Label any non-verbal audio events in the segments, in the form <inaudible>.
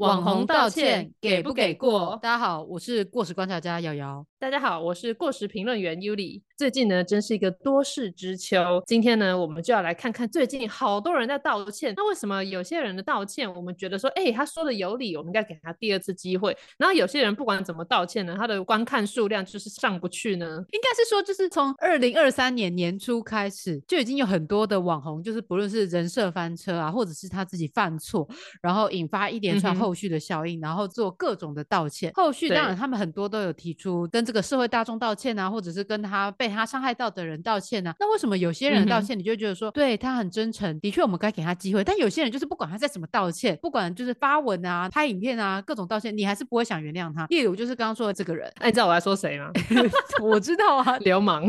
网红道歉给不给过？大家好，我是过时观察家瑶瑶。大家好，我是过时评论员 Yuli。最近呢，真是一个多事之秋。今天呢，我们就要来看看最近好多人在道歉。那为什么有些人的道歉，我们觉得说，哎，他说的有理，我们应该给他第二次机会。然后有些人不管怎么道歉呢，他的观看数量就是上不去呢？应该是说，就是从二零二三年年初开始，就已经有很多的网红，就是不论是人设翻车啊，或者是他自己犯错，然后引发一连串后续的效应，然后做各种的道歉。后续当然他们很多都有提出跟。这个社会大众道歉啊，或者是跟他被他伤害到的人道歉啊，那为什么有些人道歉，你就觉得说对他很真诚，的确我们该给他机会，但有些人就是不管他在怎么道歉，不管就是发文啊、拍影片啊，各种道歉，你还是不会想原谅他。例如就是刚刚说的这个人，哎，你知道我在说谁吗？<laughs> 我知道啊，<laughs> 流氓。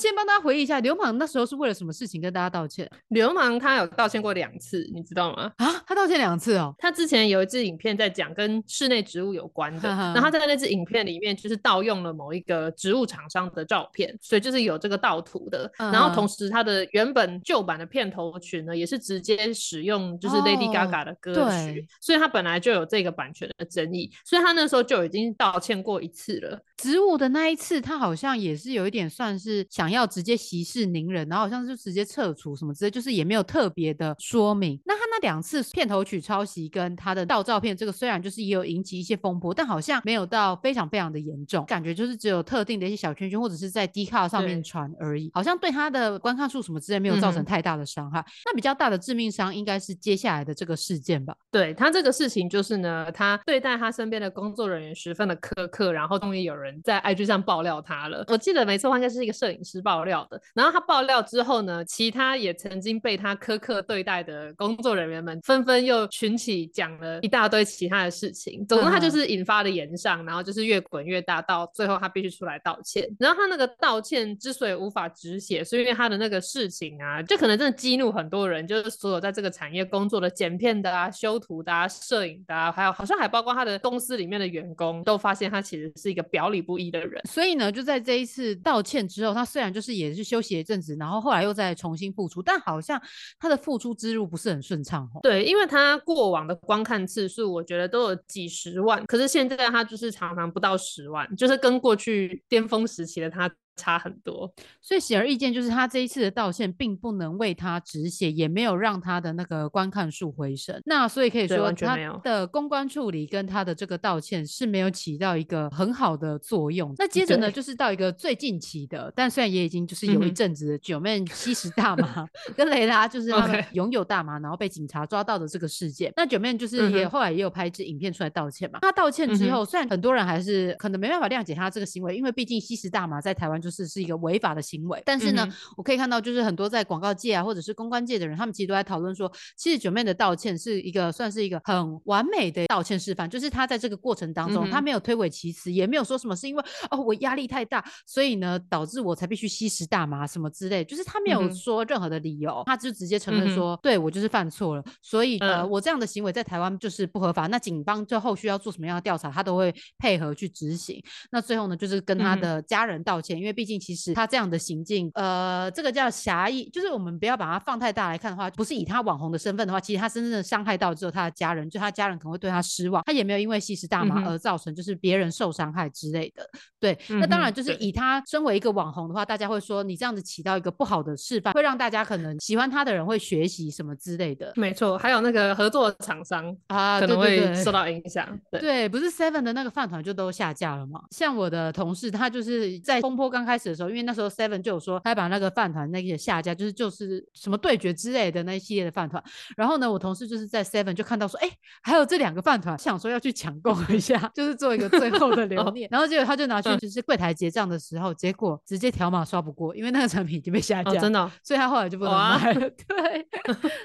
那先帮大家回忆一下，流氓那时候是为了什么事情跟大家道歉？流氓他有道歉过两次，你知道吗？啊，他道歉两次哦。他之前有一支影片在讲跟室内植物有关的，然后他在那支影片里面就是盗用了某一个植物厂商的照片，所以就是有这个盗图的。然后同时他的原本旧版的片头曲呢，也是直接使用就是 Lady Gaga 的歌曲，所以他本来就有这个版权的争议，所以他那时候就已经道歉过一次了。植物的那一次，他好像也是有一点算是想要直接息事宁人，然后好像就直接撤除什么之类，就是也没有特别的说明。那他那两次片头曲抄袭跟他的盗照片，这个虽然就是也有引起一些风波，但好像没有到非常非常的严重，感觉就是只有特定的一些小圈圈或者是在 D 卡上面传而已，好像对他的观看数什么之类没有造成太大的伤害。那比较大的致命伤应该是接下来的这个事件吧？对他这个事情就是呢，他对待他身边的工作人员十分的苛刻，然后终于有人。在 IG 上爆料他了，我记得没错，应该是一个摄影师爆料的。然后他爆料之后呢，其他也曾经被他苛刻对待的工作人员们纷纷又群起讲了一大堆其他的事情。总之，他就是引发了言上，然后就是越滚越大，到最后他必须出来道歉。然后他那个道歉之所以无法止血，是因为他的那个事情啊，就可能真的激怒很多人，就是所有在这个产业工作的剪片的啊、修图的啊、摄影的啊，还有好像还包括他的公司里面的员工，都发现他其实是一个表里。不一的人，所以呢，就在这一次道歉之后，他虽然就是也是休息一阵子，然后后来又再重新复出，但好像他的复出之路不是很顺畅哦。对，因为他过往的观看次数，我觉得都有几十万，可是现在他就是常常不到十万，就是跟过去巅峰时期的他。差很多，所以显而易见，就是他这一次的道歉并不能为他止血，也没有让他的那个观看数回升。那所以可以说，他的公关处理跟他的这个道歉是没有起到一个很好的作用。那接着呢，就是到一个最近期的，但虽然也已经就是有一阵子九妹吸食大麻，<laughs> 跟雷拉就是他们拥有大麻，然后被警察抓到的这个事件。那九妹就是也后来也有拍一支影片出来道歉嘛。他道歉之后，虽然很多人还是可能没办法谅解他这个行为，因为毕竟吸食大麻在台湾就。是是是一个违法的行为，但是呢，我可以看到，就是很多在广告界啊，或者是公关界的人，他们其实都在讨论说，其实九妹的道歉是一个算是一个很完美的道歉示范，就是他在这个过程当中，他没有推诿其词，也没有说什么是因为哦我压力太大，所以呢导致我才必须吸食大麻什么之类，就是他没有说任何的理由，他就直接承认说，对我就是犯错了，所以呃我这样的行为在台湾就是不合法，那警方就后续要做什么样的调查，他都会配合去执行。那最后呢，就是跟他的家人道歉，因为毕竟其实他这样。的行径，呃，这个叫狭义，就是我们不要把它放太大来看的话，不是以他网红的身份的话，其实他真正的伤害到只有他的家人，就他家人可能会对他失望，他也没有因为吸食大麻而造成就是别人受伤害之类的。对，那当然就是以他身为一个网红的话，大家会说你这样子起到一个不好的示范，会让大家可能喜欢他的人会学习什么之类的。没错，还有那个合作厂商啊，可能会受到影响。对，不是 Seven 的那个饭团就都下架了吗？像我的同事，他就是在风波刚开始的时候，因为那时候。Seven 就有说，他把那个饭团那些下架，就是就是什么对决之类的那一系列的饭团。然后呢，我同事就是在 Seven 就看到说，哎，还有这两个饭团，想说要去抢购一下，就是做一个最后的留念。<laughs> 然后结果他就拿去就是柜台结账的时候，结果直接条码刷不过，因为那个产品已经被下架，真的，所以他后来就不能卖了。<laughs> 对，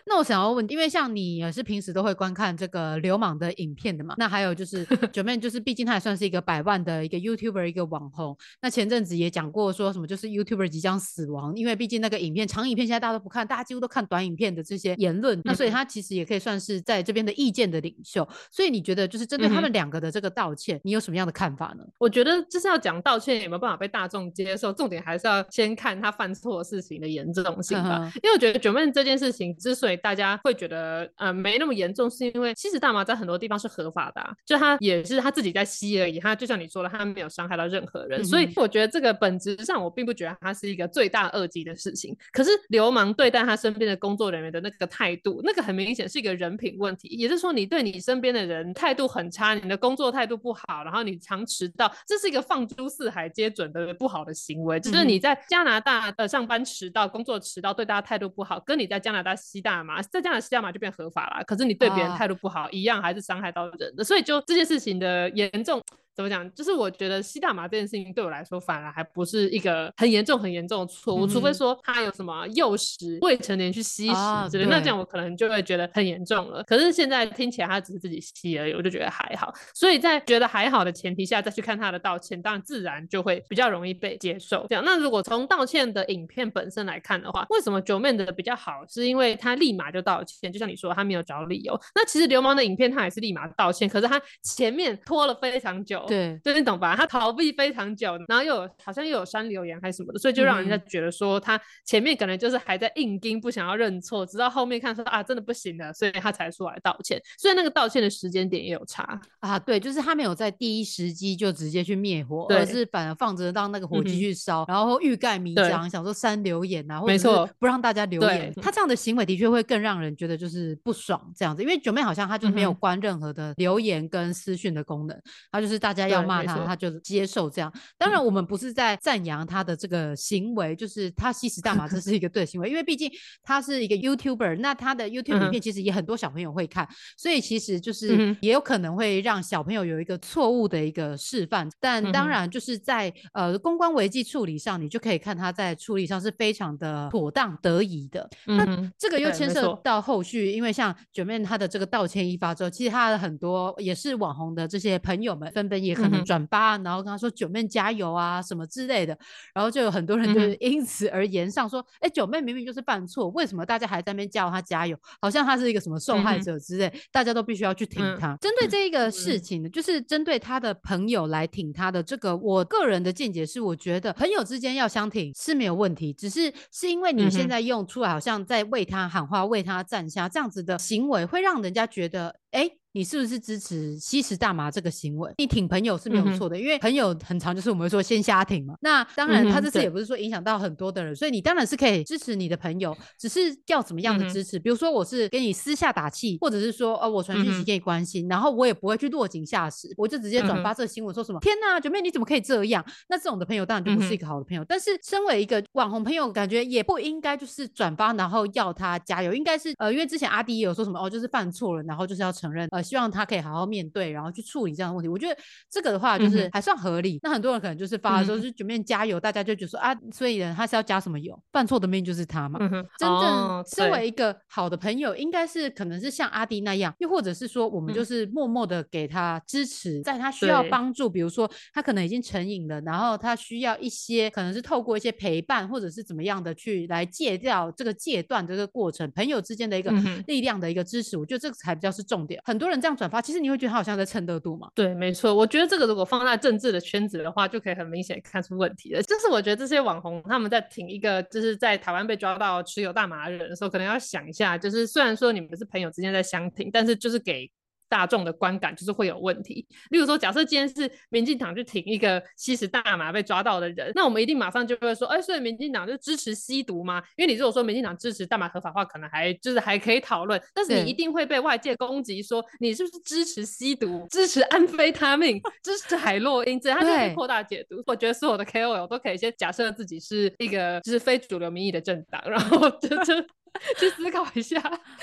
那我想要问，因为像你也是平时都会观看这个流氓的影片的嘛？那还有就是 <laughs> 九妹，就是毕竟他也算是一个百万的一个 YouTuber 一个网红。那前阵子也讲讲过说什么就是 YouTuber 即将死亡，因为毕竟那个影片长影片现在大家都不看，大家几乎都看短影片的这些言论，那所以他其实也可以算是在这边的意见的领袖。所以你觉得就是针对他们两个的这个道歉，你有什么样的看法呢？我觉得就是要讲道歉有没有办法被大众接受，重点还是要先看他犯错事情的严重性吧。因为我觉得卷面这件事情之所以大家会觉得呃没那么严重，是因为其实大麻在很多地方是合法的，就他也是他自己在吸而已，他就像你说的，他没有伤害到任何人。所以我觉得这个本质上我并不觉得他是一个罪大恶极的事情。可是流氓对待他身边的工作人员的那个态度，那个很明显是一个人品问题，也就是说你对你身边的人态度很差，你的工作态度不好，然后你常迟到，这是一个放诸四海皆准的不好的行为。就是你在加拿大呃上班迟到、工作迟到，对大家态度不好，跟你在加拿大吸大麻，在加拿大吸大麻就变合法了。可是你对别人态度不好，一样还是伤害到人的。所以就这件事情的严重。怎么讲？就是我觉得吸大麻这件事情对我来说，反而还不是一个很严重、很严重的错误。除非说他有什么诱使未成年去吸食之类，那这样我可能就会觉得很严重了。可是现在听起来他只是自己吸而已，我就觉得还好。所以在觉得还好的前提下，再去看他的道歉，当然自然就会比较容易被接受。这样，那如果从道歉的影片本身来看的话，为什么九妹的比较好？是因为他立马就道歉，就像你说，他没有找理由。那其实流氓的影片他也是立马道歉，可是他前面拖了非常久。对，就你懂吧？他逃避非常久，然后又有好像又有删留言还是什么的，所以就让人家觉得说他前面可能就是还在硬盯，不想要认错，直到后面看说啊真的不行了，所以他才出来道歉。所以那个道歉的时间点也有差啊。对，就是他没有在第一时机就直接去灭火，而是反而放着让那个火继续烧，然后欲盖弥彰，想说删留言啊，或者是不让大家留言。他这样的行为的确会更让人觉得就是不爽这样子，因为九妹好像她就没有关任何的留言跟私讯的功能，他就是大家要骂他。他就接受这样，当然我们不是在赞扬他的这个行为，就是他吸食大麻这是一个对行为，因为毕竟他是一个 YouTuber，那他的 YouTube 影片其实也很多小朋友会看，所以其实就是也有可能会让小朋友有一个错误的一个示范。但当然就是在呃公关危机处理上，你就可以看他在处理上是非常的妥当得宜的。那这个又牵涉到后续，因为像卷面他的这个道歉一发之后，其实他的很多也是网红的这些朋友们纷纷也可能转发。然后跟他说九妹加油啊什么之类的，然后就有很多人就是因此而言上说，哎，九妹明明就是犯错，为什么大家还在那边叫他加油？好像他是一个什么受害者之类，大家都必须要去挺他。针对这一个事情呢，就是针对他的朋友来挺他的这个，我个人的见解是，我觉得朋友之间要相挺是没有问题，只是是因为你现在用出来好像在为他喊话、为他站下这样子的行为，会让人家觉得，哎。你是不是支持吸食大麻这个行为？你挺朋友是没有错的，因为朋友很长，就是我们说先瞎挺嘛。那当然，他这次也不是说影响到很多的人，所以你当然是可以支持你的朋友，只是要怎么样的支持？比如说，我是给你私下打气，或者是说，呃，我传讯息给你关心，然后我也不会去落井下石，我就直接转发这个新闻，说什么天哪，九妹你怎么可以这样？那这种的朋友当然就不是一个好的朋友。但是身为一个网红朋友，感觉也不应该就是转发然后要他加油，应该是呃，因为之前阿迪也有说什么哦，就是犯错了，然后就是要承认，呃，希望他可以好好。面对，然后去处理这样的问题，我觉得这个的话就是还算合理。那很多人可能就是发的时候就准备加油，大家就觉得说啊，所以呢他是要加什么油？犯错的命就是他嘛。真正身为一个好的朋友，应该是可能是像阿迪那样，又或者是说我们就是默默的给他支持，在他需要帮助，比如说他可能已经成瘾了，然后他需要一些可能是透过一些陪伴或者是怎么样的去来戒掉这个戒断这个过程，朋友之间的一个力量的一个支持，我觉得这个才比较是重点。很多人这样转发，其实你会。觉得他好像在蹭热度嘛？对，没错。我觉得这个如果放在政治的圈子的话，就可以很明显看出问题了。就是我觉得这些网红他们在挺一个就是在台湾被抓到持有大麻的人的时候，可能要想一下，就是虽然说你们是朋友之间在相挺，但是就是给。大众的观感就是会有问题。例如说，假设今天是民进党去挺一个吸食大麻被抓到的人，那我们一定马上就会说，哎，所以民进党就支持吸毒吗？因为你如果说民进党支持大麻合法化，可能还就是还可以讨论，但是你一定会被外界攻击说你是不是支持吸毒、支持安非他命、<laughs> 支持海洛因，这样他就可以扩大解读。我觉得所有的 KOL 都可以先假设自己是一个就是非主流民意的政党，然后就就。<laughs> 去思考一下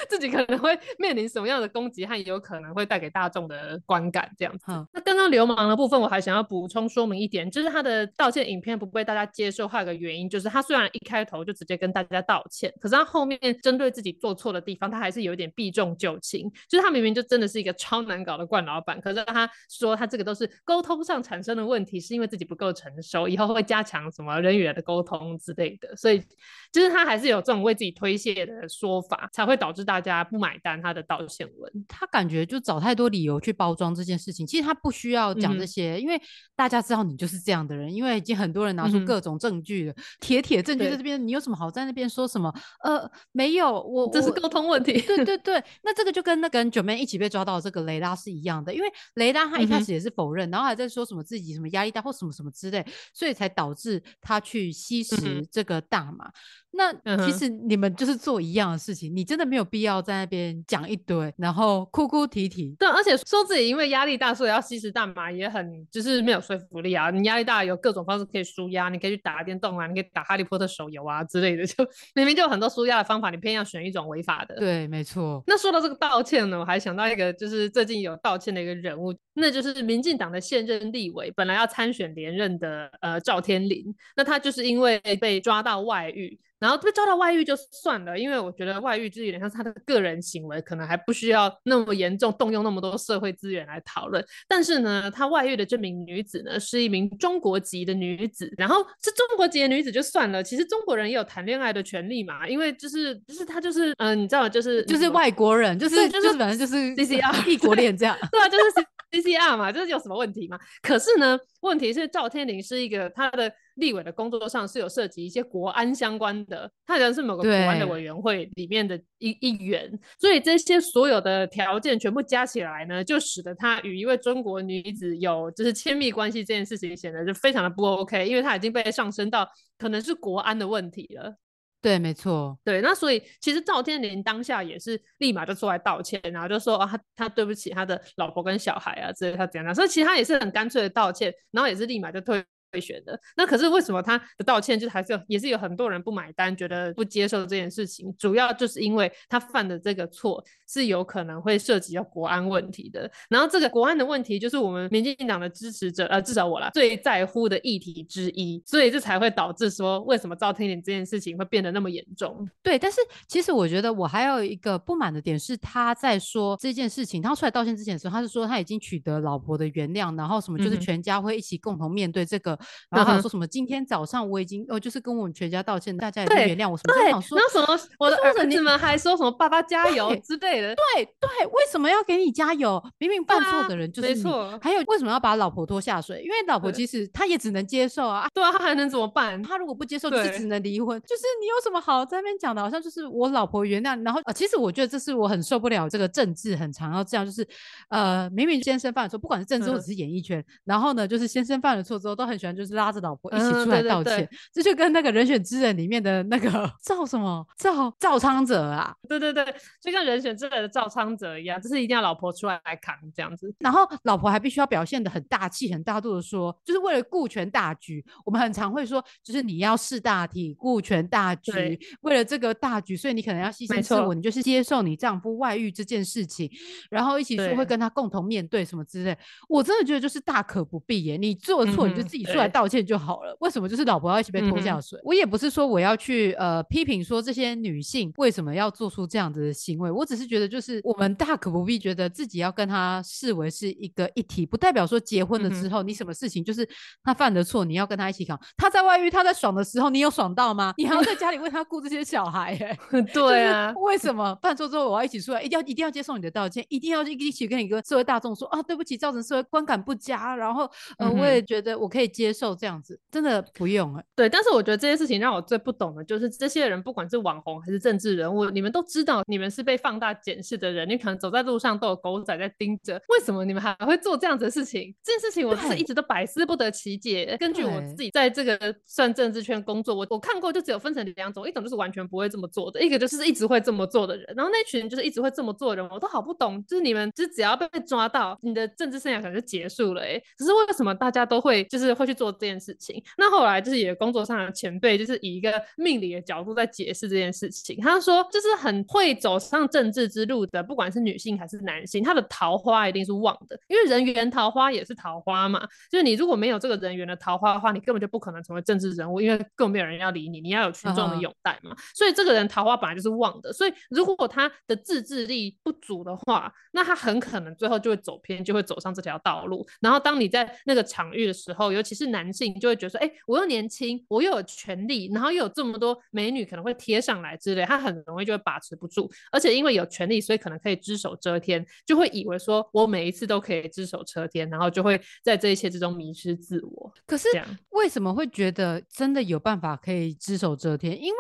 自己可能会面临什么样的攻击和有可能会带给大众的观感这样子。那刚刚流氓的部分，我还想要补充说明一点，就是他的道歉影片不被大家接受，还有个原因就是他虽然一开头就直接跟大家道歉，可是他后面针对自己做错的地方，他还是有点避重就轻。就是他明明就真的是一个超难搞的惯老板，可是他说他这个都是沟通上产生的问题，是因为自己不够成熟，以后会加强什么人与人的沟通之类的，所以就是他还是有这种为自己推卸的说法，才会导致大家不买单他的道歉文。他感觉就找太多理由去包装这件事情，其实他不需要讲这些，因为大家知道你就是这样的人，因为已经很多人拿出各种证据了，铁铁证据在这边，你有什么好在那边说什么？呃，没有，我这是沟通问题。对对 <laughs> 对，那这个就跟那跟九妹一起被抓到这个雷拉是一样的，因为雷拉他一开始也是否认，然后还在说什么自己什么压力大或什么什么之类，所以才导致他去吸食这个大麻。那其实你们就是做一样的事情，你真的没有必要在那边讲一堆，然后哭哭啼啼。对，而且说自己因为压力大，所以要吸食大麻，也很就是没有说服力啊。你压力大有各种方式可以舒压，你可以去打电动啊，你可以打哈利波特手游啊之类的，<laughs> 就明明就有很多舒压的方法，你偏要选一种违法的。对，没错。那说到这个道歉呢，我还想到一个，就是最近有道歉的一个人物，那就是民进党的现任立委，本来要参选连任的呃赵天麟，那他就是因为被抓到外遇。然后被抓到外遇就算了，因为我觉得外遇就是有点像是他的个人行为，可能还不需要那么严重，动用那么多社会资源来讨论。但是呢，他外遇的这名女子呢，是一名中国籍的女子。然后是中国籍的女子就算了，其实中国人也有谈恋爱的权利嘛，因为就是就是他就是嗯，你知道就是就是外国人，就是就是反正就是 <laughs> C C R 异国恋这样，<laughs> 对啊，就是 C C R 嘛，就是有什么问题嘛？可是呢，问题是赵天林是一个他的。立委的工作上是有涉及一些国安相关的，他好像是某个国安的委员会里面的一一员，所以这些所有的条件全部加起来呢，就使得他与一位中国女子有就是亲密关系这件事情显得就非常的不 OK，因为他已经被上升到可能是国安的问题了。对，没错，对，那所以其实赵天林当下也是立马就出来道歉，然后就说啊，他他对不起他的老婆跟小孩啊，之类他怎样，所以其实他也是很干脆的道歉，然后也是立马就退。会选的那可是为什么他的道歉就是还是有也是有很多人不买单，觉得不接受这件事情，主要就是因为他犯的这个错是有可能会涉及到国安问题的。然后这个国安的问题就是我们民进党的支持者，呃，至少我啦最在乎的议题之一，所以这才会导致说为什么赵天麟这件事情会变得那么严重。对，但是其实我觉得我还有一个不满的点是，他在说这件事情，他出来道歉之前的时候，他是说他已经取得老婆的原谅，然后什么就是全家会一起共同面对这个。然后说什么？今天早上我已经哦，就是跟我们全家道歉，大家已经原谅我。什么？然后什么？我的儿子们还说什么“爸爸加油”之类的。对对，为什么要给你加油？明明犯错的人就是你。还有为什么要把老婆拖下水？因为老婆其实她也只能接受啊。对啊，她还能怎么办？她如果不接受，就是只能离婚。就是你有什么好在那边讲的？好像就是我老婆原谅。然后啊，其实我觉得这是我很受不了这个政治很长要这样，就是呃，明明先生犯了错，不管是政治或者是演艺圈，然后呢，就是先生犯了错之后，都很喜欢就是拉着老婆。一起出来道歉，这就跟那个人选之人里面的那个 <laughs> 赵什么赵赵昌泽啊，对对对，就像人选之人的赵昌泽一样，就是一定要老婆出来来扛这样子，然后老婆还必须要表现的很大气、很大度的说，就是为了顾全大局。我们很常会说，就是你要识大体、顾全大局，为了这个大局，所以你可能要牺牲自我，你就是接受你丈夫外遇这件事情，然后一起说会跟他共同面对什么之类。我真的觉得就是大可不必耶，你做错你就自己出来道歉就好了。为什么就是老婆要一起被拖下水？我也不是说我要去呃批评说这些女性为什么要做出这样子的行为，我只是觉得就是我们大可不必觉得自己要跟他视为是一个一体，不代表说结婚了之后你什么事情就是他犯的错你要跟他一起扛。他在外遇他在爽的时候你有爽到吗？你还要在家里为他顾这些小孩？哎，<laughs> 对啊，为什么犯错之后我要一起出来，一定要一定要接受你的道歉，一定要一起跟你跟社会大众说啊对不起，造成社会观感不佳，然后呃我也觉得我可以接受这样子。真的不用哎，对，但是我觉得这些事情让我最不懂的就是这些人，不管是网红还是政治人物，你们都知道你们是被放大检视的人，你可能走在路上都有狗仔在盯着，为什么你们还会做这样子的事情？这件事情我是一直都百思不得其解。根据我自己在这个算政治圈工作，我我看过就只有分成两种，一种就是完全不会这么做的，一个就是一直会这么做的人。然后那群就是一直会这么做的人，我都好不懂，就是你们就只要被抓到，你的政治生涯可能就结束了哎。只是为什么大家都会就是会去去做这件事情。那后来就是也工作上的前辈，就是以一个命理的角度在解释这件事情。他说，就是很会走上政治之路的，不管是女性还是男性，他的桃花一定是旺的，因为人缘桃花也是桃花嘛。就是你如果没有这个人缘的桃花的话，你根本就不可能成为政治人物，因为更没有人要理你，你要有群众的拥戴嘛。所以这个人桃花本来就是旺的，所以如果他的自制力不足的话，那他很可能最后就会走偏，就会走上这条道路。然后当你在那个场域的时候，尤其是男性，就会觉得说，哎，我又年轻，我又有权利，然后又有这么多美女可能会贴上来之类，他很容易就会把持不住。而且因为有权利，所以可能可以只手遮天，就会以为说我每一次都可以只手遮天，然后就会在这一切之中迷失自我。可是为什么会觉得真的有办法可以只手遮天？因为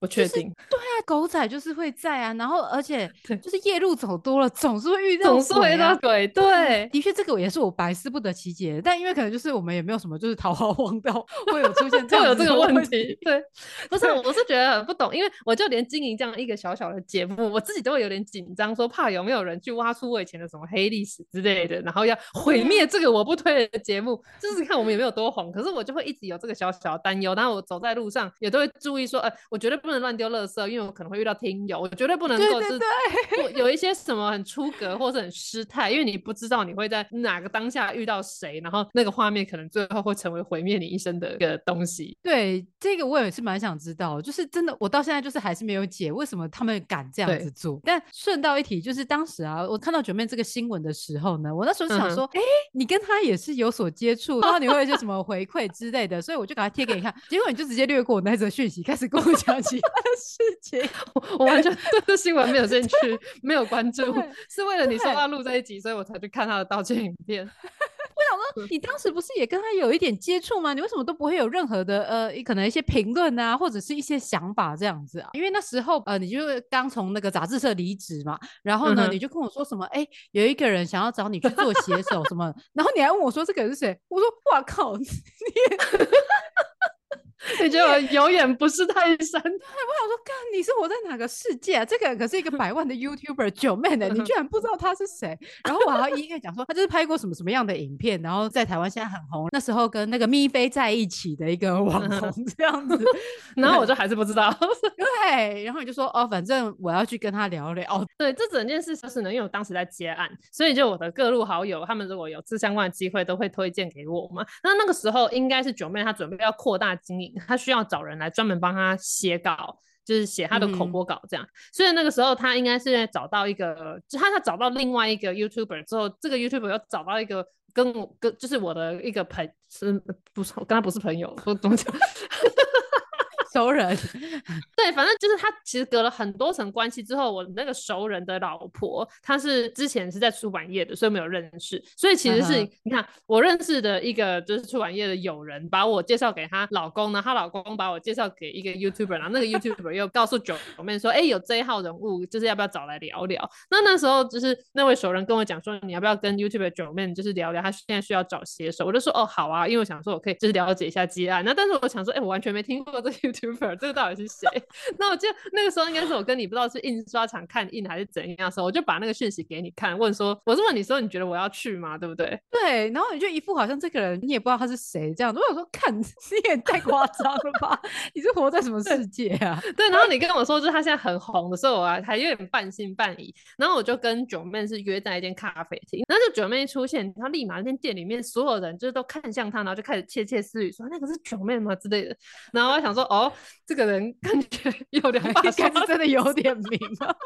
不确定，对啊，狗仔就是会在啊，然后而且 <laughs> 就是夜路走多了，总是会遇到，总是会遇到鬼。对，的确这个也是我百思不得其解。但因为可能就是我们也没有什么就是桃花荒 <laughs> 到会有出现这样有这个问题。对，不是，我是觉得很不懂，因为我就连经营这样一个小小的节目，我自己都会有点紧张，说怕有没有人去挖出我以前的什么黑历史之类的，然后要毁灭这个我不推的节目，就是看我们有没有多红。可是我就会一直有这个小小的担忧，然后我走在路上也都会注意说，哎，我绝对不能乱丢垃圾，因为我可能会遇到听友，我绝对不能够是 <laughs> 有一些什么很出格或者很失态，因为你不知道你会在哪个当下遇到谁，然后那个画面可能最后会成为毁灭你一生的一个东西。对，这个我也是蛮想知道，就是真的，我到现在就是还是没有解为什么他们敢这样子做。但顺道一提，就是当时啊，我看到九妹这个新闻的时候呢，我那时候想说，哎，你跟他也是有所接触，<laughs> 然后你会有一些什么回馈之类的，所以我就给他贴给你看，结果你就直接略过我那则讯息，开始跟我讲其他的事情，<laughs> 我完全对这新闻没有兴趣，没有关注，是为了你说要录这一集，所以我才去看他的道歉影片。<laughs> 我想说，你当时不是也跟他有一点接触吗？你为什么都不会有任何的呃，可能一些评论啊，或者是一些想法这样子啊？因为那时候呃，你就刚从那个杂志社离职嘛，然后呢，你就跟我说什么，哎，有一个人想要找你去做写手什么，然后你还问我说这个人是谁？我说哇靠，你。你觉得我有眼不是泰山？对，我想说，干你是活在哪个世界啊？这个可是一个百万的 YouTuber 九妹呢，你居然不知道他是谁？然后我还要一一讲说，他就是拍过什么什么样的影片，然后在台湾现在很红，那时候跟那个咪菲在一起的一个网红这样子。<laughs> 然后我就还是不知道。<laughs> 对，然后你就说哦，反正我要去跟他聊聊。对，这整件事就是呢，因为我当时在接案，所以就我的各路好友，他们如果有这相关的机会，都会推荐给我嘛。那那个时候应该是九妹她准备要扩大经营。他需要找人来专门帮他写稿，就是写他的口播稿这样。所以那个时候他应该是找到一个，就他他找到另外一个 YouTuber 之后，这个 YouTuber 又找到一个跟我跟就是我的一个朋，是不是？我跟他不是朋友，我怎么讲？熟人，<laughs> 对，反正就是他其实隔了很多层关系之后，我那个熟人的老婆，她是之前是在出版业的，所以没有认识，所以其实是你看我认识的一个就是出版业的友人，把我介绍给她老公呢，她老公把我介绍给一个 YouTuber，然后那个 YouTuber 又告诉九妹说，哎，有这一号人物，就是要不要找来聊聊？那那时候就是那位熟人跟我讲说，你要不要跟 YouTuber 九妹就是聊聊，他现在需要找写手，我就说哦好啊，因为我想说我可以就是了解一下接案，那但是我想说，哎，我完全没听过这 YouTube。这个到底是谁？<laughs> 那我就那个时候应该是我跟你不知道是印刷厂看印还是怎样的时候，我就把那个讯息给你看，问说我是问你说你觉得我要去吗？对不对？对，然后你就一副好像这个人你也不知道他是谁这样子。我想说，看 <laughs> 你也太夸张了吧？你是活在什么世界啊？<laughs> 对，然后你跟我说就是他现在很红的时候，我还有点半信半疑。然后我就跟九妹是约在一间咖啡厅，然后就九妹一出现，他立马那间店里面所有人就是都看向他，然后就开始窃窃私语说那个是九妹吗之类的。然后我想说哦。这个人感觉有两把刷，真的有点明 <laughs> 了。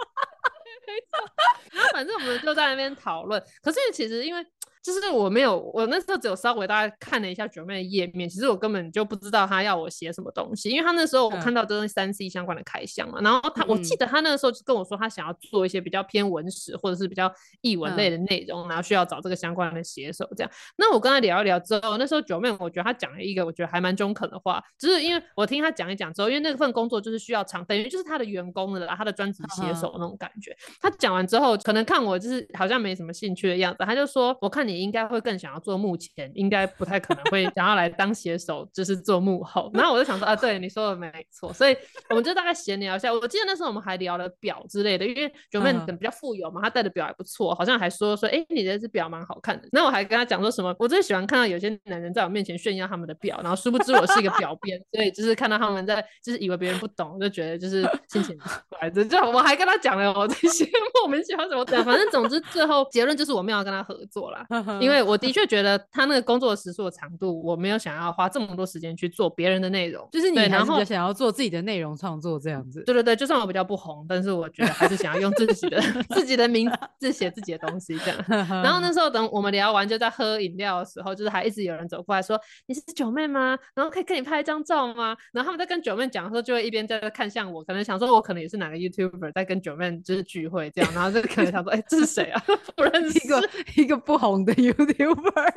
没错，然 <laughs> 后反正我们就在那边讨论。可是其实因为。就是我没有，我那时候只有稍微大概看了一下九妹的页面，其实我根本就不知道他要我写什么东西，因为他那时候我看到都是三 C 相关的开箱嘛，然后他我记得他那个时候就跟我说他想要做一些比较偏文史或者是比较译文类的内容，然后需要找这个相关的写手这样。那我跟他聊一聊之后，那时候九妹我觉得他讲了一个我觉得还蛮中肯的话，就是因为我听他讲一讲之后，因为那份工作就是需要长，等于就是他的员工了，他的专职写手那种感觉。他讲完之后，可能看我就是好像没什么兴趣的样子，他就说我看你。你应该会更想要做幕前，应该不太可能会想要来当写手，就是做幕后。然后我就想说啊，对你说的没错，所以我们就大概闲聊一下。我记得那时候我们还聊了表之类的，因为九妹可能比较富有嘛，她戴的表还不错，好像还说说，哎，你这只表蛮好看的。那我还跟她讲说什么，我最喜欢看到有些男人在我面前炫耀他们的表，然后殊不知我是一个表编，所以就是看到他们在，就是以为别人不懂，就觉得就是心情怪的。就我还跟她讲了我这些莫名其妙什么的，反正总之最后结论就是我没有跟他合作啦，<laughs> 因为我的确觉得他那个工作时数的长度，我没有想要花这么多时间去做别人的内容，就是你然后想要做自己的内容创作这样子。对对对，就算我比较不红，但是我觉得还是想要用自己的 <laughs> 自己的名字写自己的东西这样。<laughs> 然后那时候等我们聊完，就在喝饮料的时候，就是还一直有人走过来说：“你是九妹吗？然后可以跟你拍一张照吗？”然后他们在跟九妹讲的时候，就会一边在看向我，可能想说我可能也是哪个 YouTuber 在跟九妹就是聚会这样，然后就可能想说：“哎，这是谁啊？<laughs> 不认识一个一个不红的 YouTuber，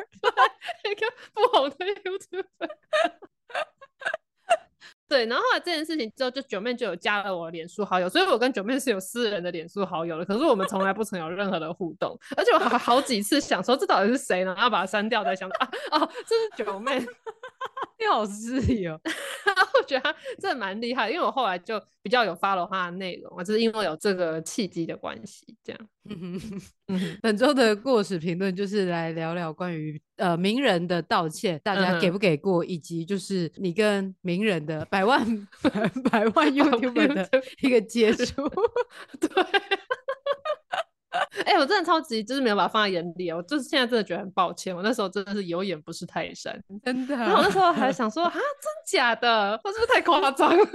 一个不红的 <laughs> YouTuber。<laughs> ”对，然后后来这件事情之后，就九妹就有加了我脸书好友，所以我跟九妹是有私人的脸书好友的。可是我们从来不曾有任何的互动，而且我还好几次想说这到底是谁呢？然后把它删掉，再想啊哦，这是九妹，你好失礼哦。<laughs> 我觉得他真的蛮厉害，因为我后来就比较有 follow 他的内容啊，就是因为有这个契机的关系，这样。本周的过时评论就是来聊聊关于呃名人的道歉，大家给不给过，以及就是你跟名人的百万 <laughs> 百万 YouTube 的一个接触。<laughs> 对。<laughs> 哎，我真的超级就是没有把它放在眼里，我就是现在真的觉得很抱歉，我那时候真的是有眼不识泰山，<laughs> 真的。然后我那时候还 <laughs> 想说啊，真假的，我是不是太夸张了？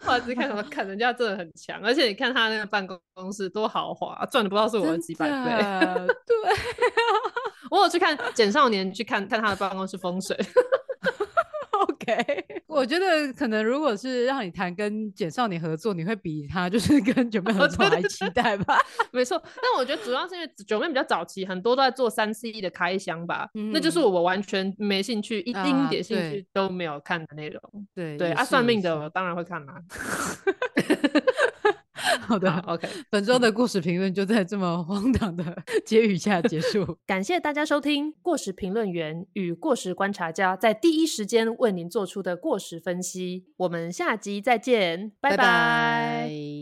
后来仔细看，什么看人家真的很强，而且你看他那个办公室多豪华，赚的不知道是我的几百倍。对，我有去看简少年，去看看他的办公室风水。OK，<laughs> 我觉得可能如果是让你谈跟简少年合作，你会比他就是 <laughs> 跟九妹合作还期待吧？<laughs> 没错，但我觉得主要是因为九妹比较早期，很多都在做三 C 的开箱吧，那就是我完全没兴趣，一丁点兴趣都没有看的内容。对对，啊，算命的我当然会看啦。<laughs> 好的，OK，本周的故事评论就在这么荒唐的 <laughs> 结语下结束。感谢大家收听过时评论员与过时观察家在第一时间为您做出的过时分析。我们下集再见，拜拜。